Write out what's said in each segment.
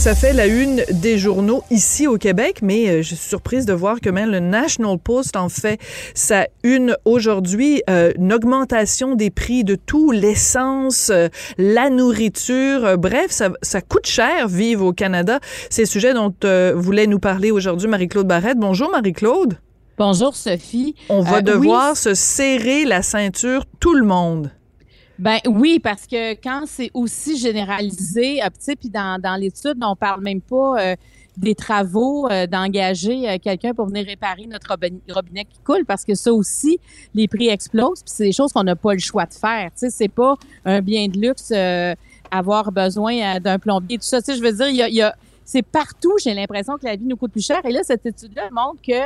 Ça fait la une des journaux ici au Québec, mais euh, je suis surprise de voir que même le National Post en fait sa une aujourd'hui. Euh, une augmentation des prix de tout, l'essence, euh, la nourriture. Euh, bref, ça, ça coûte cher vivre au Canada. C'est le sujet dont euh, voulait nous parler aujourd'hui Marie-Claude Barrette. Bonjour Marie-Claude. Bonjour Sophie. On va devoir oui, se serrer la ceinture, tout le monde. Ben oui, parce que quand c'est aussi généralisé, euh, puis dans, dans l'étude, on parle même pas euh, des travaux euh, d'engager euh, quelqu'un pour venir réparer notre robinet, qui coule, parce que ça aussi, les prix explosent, puis c'est des choses qu'on n'a pas le choix de faire. Tu sais, c'est pas un bien de luxe euh, avoir besoin d'un plombier, tout ça. Tu sais, je veux dire, y a, y a c'est partout, j'ai l'impression que la vie nous coûte plus cher. Et là, cette étude-là montre que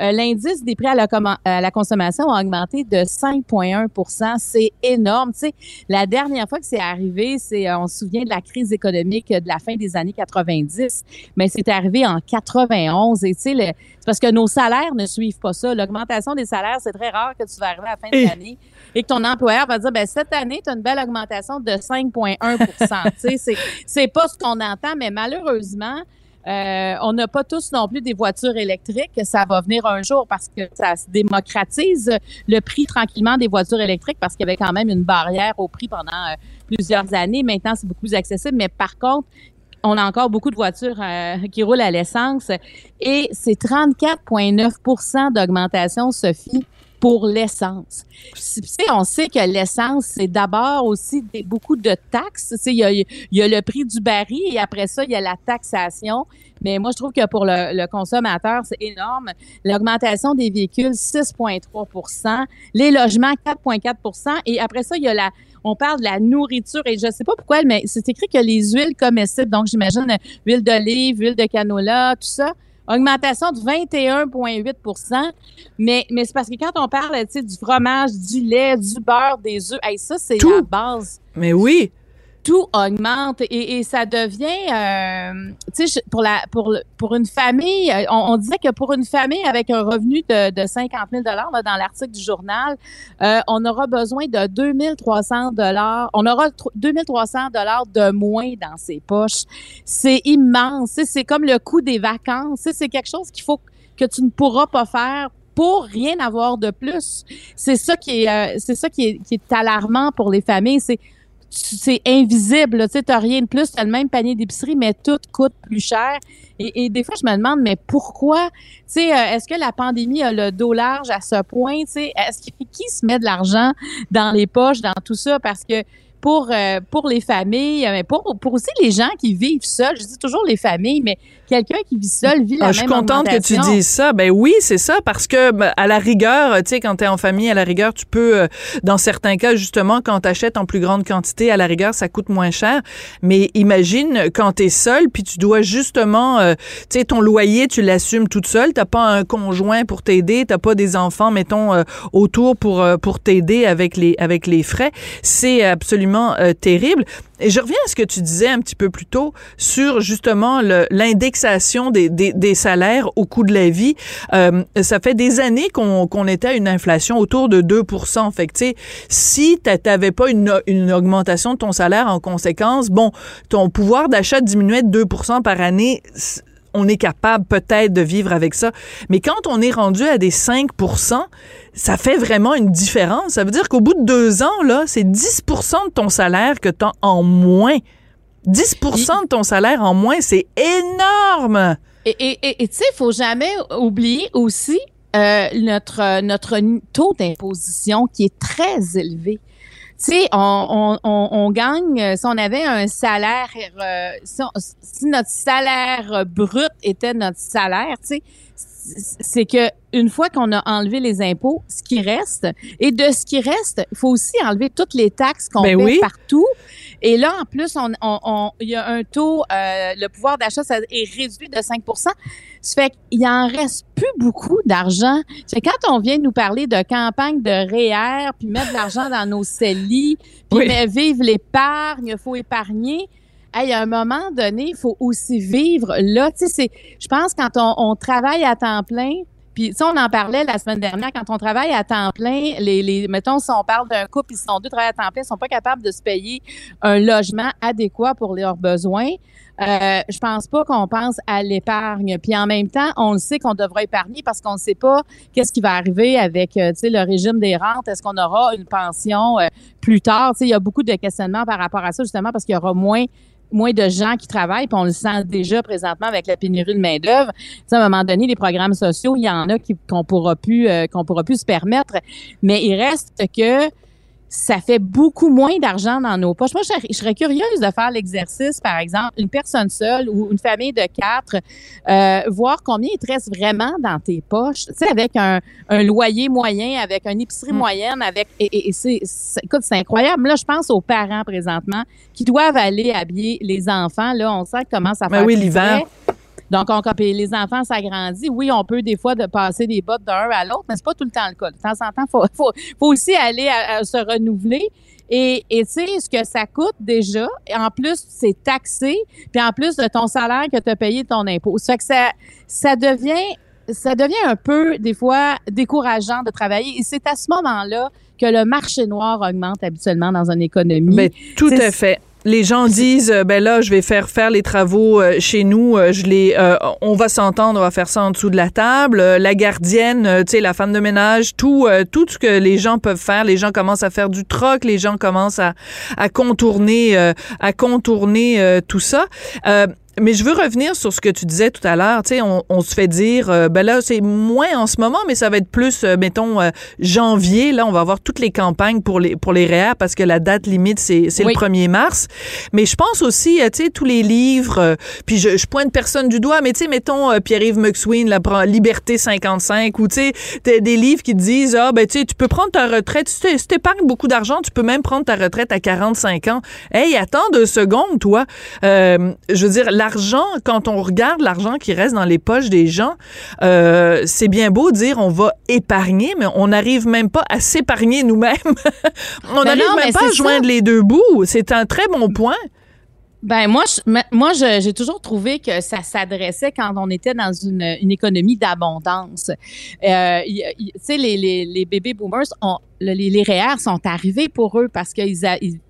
euh, l'indice des prix à la, commen- à la consommation a augmenté de 5,1% C'est énorme. Tu sais, la dernière fois que c'est arrivé, c'est, euh, on se souvient de la crise économique de la fin des années 90, mais c'est arrivé en 91. Et tu sais, c'est parce que nos salaires ne suivent pas ça. L'augmentation des salaires, c'est très rare que tu vas arriver à la fin de Eh. l'année et que ton employeur va dire, ben cette année, tu as une belle augmentation de 5,1 Tu sais, c'est pas ce qu'on entend, mais malheureusement, euh, on n'a pas tous non plus des voitures électriques. Ça va venir un jour parce que ça se démocratise le prix tranquillement des voitures électriques parce qu'il y avait quand même une barrière au prix pendant euh, plusieurs années. Maintenant, c'est beaucoup plus accessible. Mais par contre, on a encore beaucoup de voitures euh, qui roulent à l'essence et c'est 34,9% d'augmentation, Sophie, pour l'essence. On sait que l'essence, c'est d'abord aussi beaucoup de taxes. Il y a, y a le prix du baril et après ça, il y a la taxation. Mais moi, je trouve que pour le, consommateur, c'est énorme. L'augmentation des véhicules, 6,3% Les logements, 4,4 Et après ça, il y a la, on parle de la nourriture et je sais pas pourquoi, mais c'est écrit que les huiles comestibles, donc j'imagine huile d'olive, huile de canola, tout ça, augmentation de 21,8 mais, mais c'est parce que quand on parle, du fromage, du lait, du beurre, des œufs, hey, ça, c'est la base. Mais oui, tout augmente et, et ça devient, euh, tu sais, pour la pour le- pour une famille, euh, on, on disait que pour une famille avec un revenu de, de 50 000 dollars dans l'article du journal, euh, on aura besoin de 2300 dollars, on aura tr- 2300 dollars de moins dans ses poches. C'est immense, c'est comme le coût des vacances, c'est quelque chose qu'il faut que tu ne pourras pas faire pour rien avoir de plus. C'est ça qui est, euh, c'est ça qui est, qui est alarmant pour les familles. C'est c'est invisible. Tu t'as rien de plus, t'as le même panier d'épicerie, mais tout coûte plus cher. Et, des fois, je me demande, mais pourquoi? Tu sais, euh, est-ce que la pandémie a le dos large à ce point? Tu est-ce que qui se met de l'argent dans les poches, dans tout ça? Parce que pour euh, pour les familles, mais pour pour aussi les gens qui vivent seuls, je dis toujours les familles, mais quelqu'un qui vit seul vit la Ah, même je suis contente que tu dises ça. Ben oui, c'est ça, parce que ben, à la rigueur, tu sais, quand tu es en famille, à la rigueur, tu peux, euh, dans certains cas, justement, quand tu achètes en plus grande quantité, à la rigueur, ça coûte moins cher. Mais imagine quand tu es seul, puis tu dois justement, euh, tu sais, ton loyer, tu l'assumes toute seule. T'as pas un conjoint pour t'aider, t'as pas des enfants, mettons, euh, autour pour pour t'aider avec les avec les frais. C'est absolument euh, terrible. Et je reviens à ce que tu disais un petit peu plus tôt sur justement l'indexation des, salaires au coût de la vie. Euh, ça fait des années qu'on était à une inflation autour de 2 Fait que, tu sais, si tu n'avais pas une, une augmentation de ton salaire en conséquence, bon, ton pouvoir d'achat diminuait de 2% par année. On est capable peut-être de vivre avec ça. Mais quand on est rendu à des 5 ça fait vraiment une différence. Ça veut dire qu'au bout de deux ans, là, c'est 10% de ton salaire que tu as en moins. 10% de ton salaire en moins, c'est énorme. Et et- et- et tu sais, il faut jamais oublier aussi euh, notre, notre taux d'imposition qui est très élevé. Tu sais, on, on, on, on gagne, euh, si on avait un salaire, euh, si, on- si notre salaire euh, brut était notre salaire, tu sais, c'est que une fois qu'on a enlevé les impôts, ce qui reste, et de ce qui reste, il faut aussi enlever toutes les taxes qu'on Ben oui. partout. Et là, en plus, on, on, on- il y a un taux, euh, le pouvoir d'achat ça est réduit de 5% Ça fait qu'il en reste plus beaucoup d'argent. C'est quand on vient nous parler de campagne de REER, puis mettre de l'argent dans nos CELI, puis Oui. mais vive l'épargne, il faut épargner. Hey, à un moment donné, il faut aussi vivre là. Tu sais, je pense quand on, on travaille à temps plein, puis sais, on en parlait la semaine dernière, quand on travaille à temps plein, les, les mettons, si on parle d'un couple, ils sont deux travaillent à temps plein, ils sont pas capables de se payer un logement adéquat pour leurs besoins. Euh, je pense pas qu'on pense à l'épargne. Puis en même temps, on le sait qu'on devrait épargner parce qu'on ne sait pas qu'est-ce qui va arriver avec euh, le régime des rentes. Est-ce qu'on aura une pension euh, plus tard? Il y a beaucoup de questionnements par rapport à ça, justement, parce qu'il y aura moins moins de gens qui travaillent, puis on le sent déjà présentement avec la pénurie de main-d'œuvre. Tu sais, à un moment donné, les programmes sociaux, il y en a qui qu'on pourra plus euh, pourra plus se permettre, mais il reste que ça fait beaucoup moins d'argent dans nos poches. Moi, je serais, je serais curieuse de faire l'exercice, par exemple, une personne seule ou une famille de quatre, euh, voir combien il te reste vraiment dans tes poches. Tu sais, avec un, un loyer moyen, avec une épicerie Mm. moyenne, avec et, et- et c'est, écoute, c'est incroyable. Là, je pense aux parents présentement qui doivent aller habiller les enfants. Là, on sait comment ça Ben fait oui, l'hiver. Donc, on, quand les enfants s'agrandissent, oui, on peut des fois de passer des bottes d'un à l'autre, mais c'est pas tout le temps le cas. De temps en temps, faut, faut, faut aussi aller à, à se renouveler. Et tu sais, ce que ça coûte déjà, et en plus, c'est taxé, puis en plus de ton salaire que tu as payé ton impôt. Ça fait que ça, ça devient ça devient un peu, des fois, décourageant de travailler. Et c'est à ce moment-là que le marché noir augmente habituellement dans une économie. Ben, tout à fait. Les gens disent, euh, ben là, je vais faire faire les travaux euh, chez nous. euh, je les, on va s'entendre, on va faire ça en dessous de la table. La gardienne, tu sais, la femme de ménage, tout, tout ce que les gens peuvent faire. Les gens commencent à faire du troc. Les gens commencent à, à contourner, à contourner tout ça. Mais je veux revenir sur ce que tu disais tout à l'heure. Tu sais, on, on se fait dire, euh, ben là, c'est moins en ce moment, mais ça va être plus, euh, mettons, euh, janvier. Là, on va avoir toutes les campagnes pour les pour les REER parce que la date limite c'est Oui. le 1er mars. Mais je pense aussi, tu sais, tous les livres. puis je, je pointe personne du doigt, mais tu sais, mettons Pierre-Yves McSween, la Liberté 55, ou tu sais, des livres qui te disent, ah ben tu sais, tu peux prendre ta retraite. Si si t'épargnes beaucoup d'argent, tu peux même prendre ta retraite à 45 ans. Hey, attends deux secondes, toi. Je veux dire, l'argent, quand on regarde l'argent qui reste dans les poches des gens, euh, c'est bien beau de dire on va épargner, mais on n'arrive même pas à s'épargner nous-mêmes. on Ben n'arrive même pas à ça. joindre les deux bouts. C'est un très bon point. Ben moi, moi, j'ai toujours trouvé que ça s'adressait quand on était dans une, économie d'abondance. Euh, tu sais, les, les, les baby boomers, les, les REER sont arrivés pour eux parce qu'ils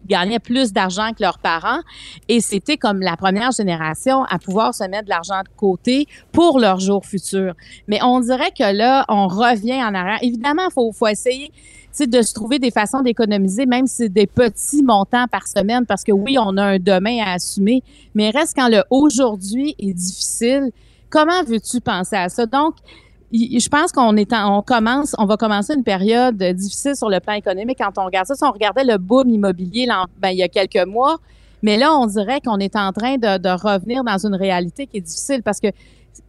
gagnaient plus d'argent que leurs parents et c'était comme la première génération à pouvoir se mettre de l'argent de côté pour leur jour futur. Mais on dirait que là, on revient en arrière. Évidemment, faut, faut essayer de se trouver des façons d'économiser, même si c'est des petits montants par semaine, parce que oui, on a un demain à assumer, mais reste quand le aujourd'hui est difficile, comment veux-tu penser à ça? Donc, je pense qu'on est en- on commence, on va commencer une période difficile sur le plan économique quand on regarde ça. Si on regardait le boom immobilier ben, il y a quelques mois, mais là, on dirait qu'on est en train de, de revenir dans une réalité qui est difficile parce que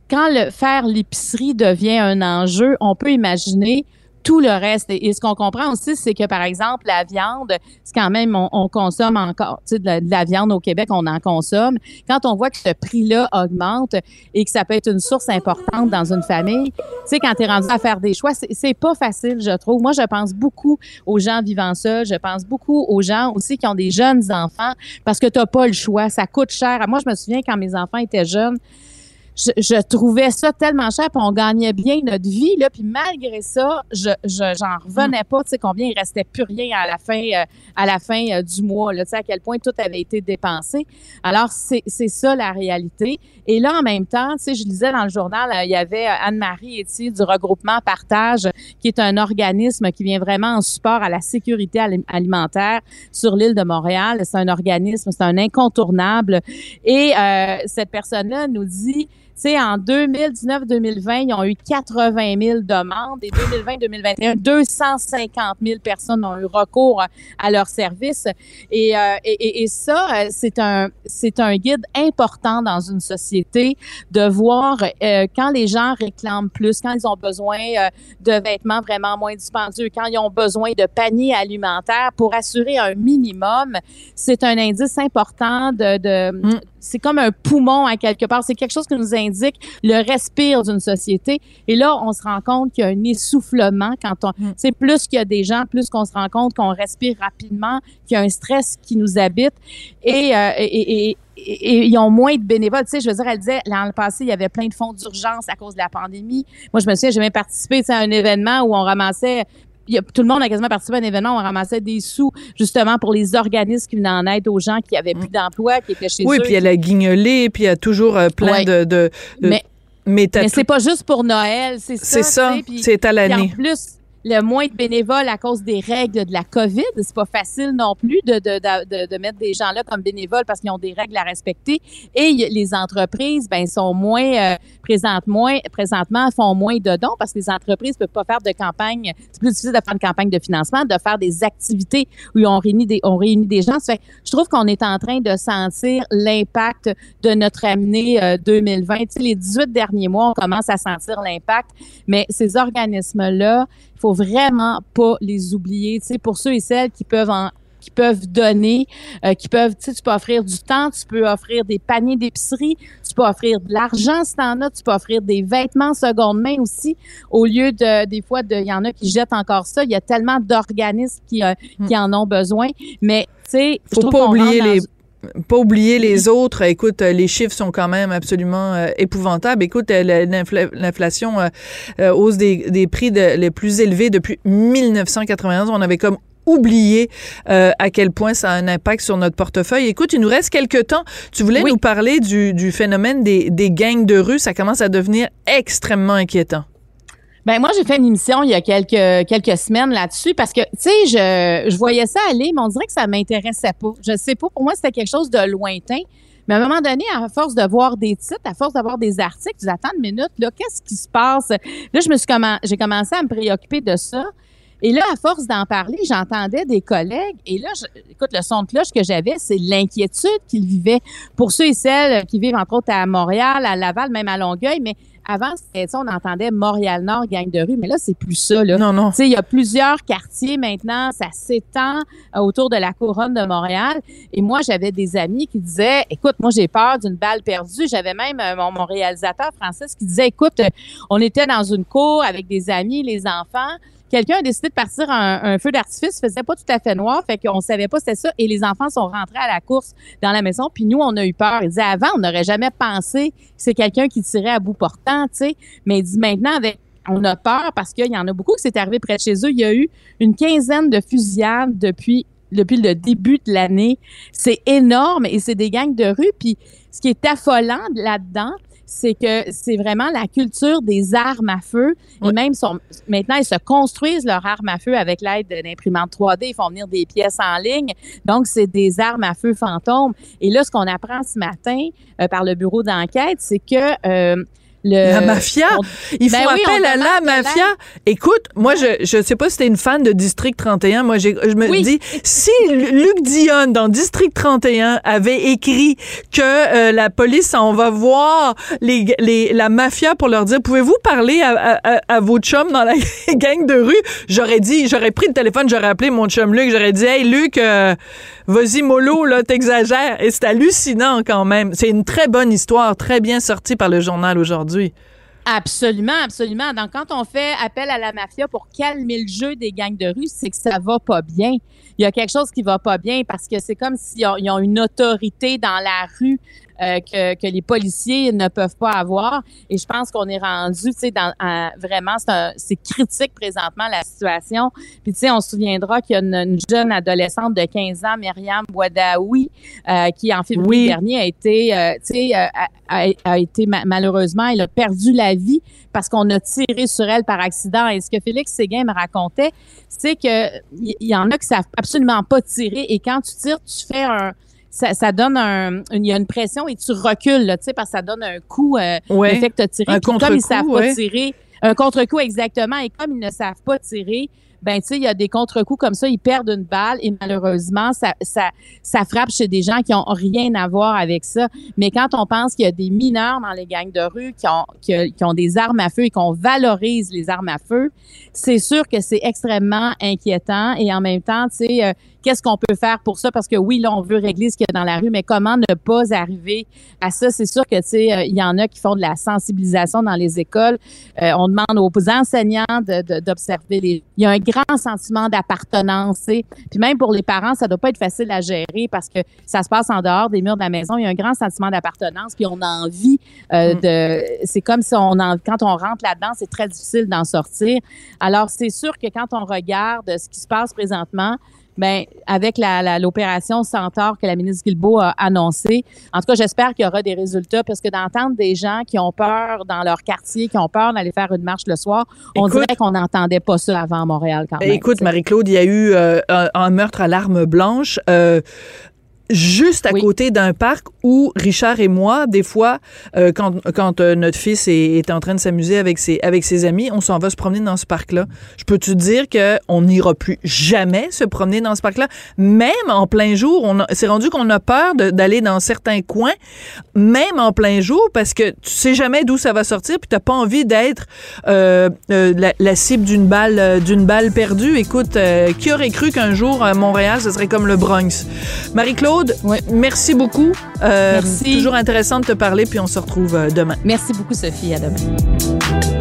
quand le faire l'épicerie devient un enjeu, on peut imaginer tout le reste. Et, ce qu'on comprend aussi, c'est que, par exemple, la viande, c'est quand même, on, on consomme encore, tu sais, de la, de la viande au Québec, on en consomme. Quand on voit que ce prix-là augmente et que ça peut être une source importante dans une famille, tu sais, quand tu es rendu à faire des choix, c'est- pas facile, je trouve. Moi, je pense beaucoup aux gens vivant seuls. Je pense beaucoup aux gens aussi qui ont des jeunes enfants parce que tu pas le choix. Ça coûte cher. Moi, je me souviens quand mes enfants étaient jeunes, je, je trouvais ça tellement cher, puis on gagnait bien notre vie, là, puis malgré ça, je, je j'en revenais pas, tu sais, combien il restait plus rien à la fin, euh, à la fin euh, du mois, là, tu sais, à quel point tout avait été dépensé. Alors, c'est, ça la réalité. Et là, en même temps, tu sais, je lisais dans le journal, euh, il y avait Anne-Marie Etier du regroupement Partage, qui est un organisme qui vient vraiment en support à la sécurité ali- alimentaire sur l'île de Montréal. C'est un organisme, c'est un incontournable. Et euh, cette personne-là nous dit, sais, en 2019-2020, ils ont eu 80 000 demandes et 2020-2021, 250 000 personnes ont eu recours à leur service. Et, euh, et, et, ça, euh, c'est un, c'est un guide important dans une société de voir euh, quand les gens réclament plus, quand ils ont besoin de vêtements vraiment moins dispendieux, quand ils ont besoin de paniers alimentaires pour assurer un minimum, c'est un indice important de, de mm. C'est comme un poumon à quelque part. C'est quelque chose qui nous indique le respire d'une société. Et là, on se rend compte qu'il y a un essoufflement quand on, mm. c'est plus qu'il y a des gens, plus qu'on se rend compte qu'on respire rapidement, qu'il y a un stress qui nous habite et, euh, et, et, et, ils ont moins de bénévoles. Tu sais, je veux dire, elle disait, l'an passé, il y avait plein de fonds d'urgence à cause de la pandémie. Moi, je me souviens, j'ai même participé à un événement où on ramassait tout le monde a quasiment participé à un événement où on ramassait des sous justement pour les organismes qui venaient en aide aux gens qui avaient plus mm. d'emploi, qui étaient chez eux. Oui, puis elle a guignolé, puis il y a toujours euh, plein de, de, Mais, mais, c'est pas juste pour Noël, c'est ça. C'est ça, c'est à l'année. En plus, le moins de bénévoles à cause des règles de la COVID. C'est pas facile non plus de, de, de, de mettre des gens là comme bénévoles parce qu'ils ont des règles à respecter. Et les entreprises, ben, sont moins, euh, présentent moins, présentement, font moins de dons parce que les entreprises peuvent pas faire de campagne. C'est plus difficile de faire une campagne de financement, de faire des activités où on réunit des, on réunit des gens. fait, je trouve qu'on est en train de sentir l'impact de notre année 2020. Euh, tu sais, les 18 derniers mois, on commence à sentir l'impact, mais ces organismes-là, faut vraiment pas les oublier. Tu sais, pour ceux et celles qui peuvent en qui peuvent donner, euh, qui peuvent, tu sais, tu peux offrir du temps, tu peux offrir des paniers d'épicerie, tu peux offrir de l'argent si t'en as, tu peux offrir des vêtements seconde main aussi, au lieu de, des fois, il y en a qui jettent encore ça. Il y a tellement d'organismes qui, euh, hmm. qui en ont besoin, mais tu sais, faut pas oublier les pas oublier les autres. Écoute, euh, les chiffres sont quand même absolument euh, épouvantables. Écoute, euh, l'inflation, hausse des, des prix de, les plus élevés depuis 1991. On avait comme oublié à quel point ça a un impact sur notre portefeuille. Écoute, il nous reste quelques temps. Tu voulais nous parler du, du phénomène des, des gangs de rue. Ça commence à devenir extrêmement inquiétant. Ben moi j'ai fait une émission il y a quelques quelques semaines là-dessus parce que tu sais je, je voyais ça aller mais on dirait que ça m'intéressait pas. Je sais pas pour moi c'était quelque chose de lointain. Mais à un moment donné, à force de voir des titres, à force d'avoir des articles, tu attends une minute, là, qu'est-ce qui se passe? Là, je me suis j'ai commencé à me préoccuper de ça. Et là, à force d'en parler, j'entendais des collègues. Et là, écoute, le son de cloche que j'avais, c'est l'inquiétude qu'ils vivaient. Pour ceux et celles qui vivent, entre autres, à Montréal, à Laval, même à Longueuil, mais avant, on entendait Montréal-Nord, gang de rue, mais là, c'est plus ça. Là. Non, non. Tu sais, il y a plusieurs quartiers maintenant, ça s'étend euh, autour de la couronne de Montréal. Et moi, j'avais des amis qui disaient, écoute, moi, j'ai peur d'une balle perdue. J'avais même euh, mon, mon, réalisateur, Francis, qui disait, écoute, on était dans une cour avec des amis, les enfants quelqu'un a décidé de partir un, feu d'artifice, faisait pas tout à fait noir, fait qu'on savait pas c'était ça, et les enfants sont rentrés à la course dans la maison, puis nous, on a eu peur. Il disait, avant, on n'aurait jamais pensé que c'est quelqu'un qui tirait à bout portant, mais il dit, maintenant, avec on a peur parce qu'il y en a beaucoup qui s'est arrivé près de chez eux. Il y a eu une quinzaine de fusillades depuis depuis le début de l'année. C'est énorme et c'est des gangs de rue. Puis ce qui est affolant là-dedans, c'est que c'est vraiment la culture des armes à feu. Et même sont, maintenant, ils se construisent leurs armes à feu avec l'aide d'imprimantes 3D. Ils font venir des pièces en ligne. Donc, c'est des armes à feu fantômes. Et là, ce qu'on apprend ce matin euh, par le bureau d'enquête, c'est que euh, la mafia? Il faut ben appel à la mafia. Écoute, moi, je je sais pas si t'es une fan de District 31. Moi, je me dis, si Luc Dion, dans District 31, avait écrit que euh, la police on va voir les, les, la mafia pour leur dire, pouvez-vous parler à, à, à, vos chums dans la gang de rue, j'aurais dit, j'aurais pris le téléphone, j'aurais appelé mon chum Luc, j'aurais dit, hey Luc, euh, vas-y mollo, là, t'exagères. Et c'est hallucinant quand même. C'est une très bonne histoire, très bien sortie par le journal aujourd'hui. Absolument, absolument. Donc, quand on fait appel à la mafia pour calmer le jeu des gangs de rue, c'est que ça va pas bien. Il y a quelque chose qui va pas bien parce que c'est comme s'ils ont, une autorité dans la rue euh, que, que, les policiers ne peuvent pas avoir. Et je pense qu'on est rendu, tu sais, dans vraiment, c'est critique présentement la situation. Puis tu sais, on se souviendra qu'il y a une, jeune adolescente de 15 ans, Myriam Bouadaoui, euh, qui en février dernier a été, euh, tu sais, euh, a, a, été malheureusement, elle a perdu la vie parce qu'on a tiré sur elle par accident. Et ce que Félix Séguin me racontait, c'est que il y, y en a qui savent absolument pas tirer. Et quand tu tires, tu fais un ça, ça donne un, il y a une pression et tu recules, là, tu sais, parce que ça donne un coup, euh, Ouais. le fait que t'as tiré. Un Puis comme ils savent ouais. pas tirer, un contre-coup exactement, et comme ils ne savent pas tirer, ben tu sais, il y a des contre-coups comme ça, ils perdent une balle et malheureusement, ça, ça, ça frappe chez des gens qui ont rien à voir avec ça. Mais quand on pense qu'il y a des mineurs dans les gangs de rue qui ont, qui, qui ont des armes à feu et qu'on valorise les armes à feu, c'est sûr que c'est extrêmement inquiétant et en même temps, tu sais, euh, qu'est-ce qu'on peut faire pour ça? Parce que oui, là, on veut régler ce qu'il y a dans la rue, mais comment ne pas arriver à ça? C'est sûr que, tu sais, euh, il y en a qui font de la sensibilisation dans les écoles. Euh, on demande aux enseignants d'observer les... Il y a un grand sentiment d'appartenance. Puis même pour les parents, ça doit pas être facile à gérer parce que ça se passe en dehors des murs de la maison. Il y a un grand sentiment d'appartenance, puis on a envie euh, Mm. de... C'est comme si on en... quand on rentre là-dedans, c'est très difficile d'en sortir. Alors, c'est sûr que quand on regarde ce qui se passe présentement, ben, avec la- la- l'opération Centaure que la ministre Guilbeault a annoncée, en tout cas, j'espère qu'il y aura des résultats parce que d'entendre des gens qui ont peur dans leur quartier, qui ont peur d'aller faire une marche le soir, on Écoute- dirait qu'on n'entendait pas ça avant Montréal quand Ben, même. Écoute. Marie-Claude, il y a eu euh, un, un meurtre à l'arme blanche. euh, Juste à Oui. côté d'un parc où Richard et moi, des fois, euh, quand, quand euh, notre fils est, est en train de s'amuser avec ses, avec ses amis, on s'en va se promener dans ce parc-là. Je peux te dire qu'on n'ira plus jamais se promener dans ce parc-là? Même en plein jour, on c'est rendu qu'on a peur d'aller dans certains coins, même en plein jour, parce que tu sais jamais d'où ça va sortir, puis t'as pas envie d'être euh, la, la cible d'une balle, d'une balle perdue. Écoute, qui aurait cru qu'un jour à Montréal, ce serait comme le Bronx? Marie-Claude, Ouais. merci beaucoup. Euh, Merci. Toujours intéressant de te parler, puis on se retrouve euh, demain. Merci beaucoup, Sophie. À demain.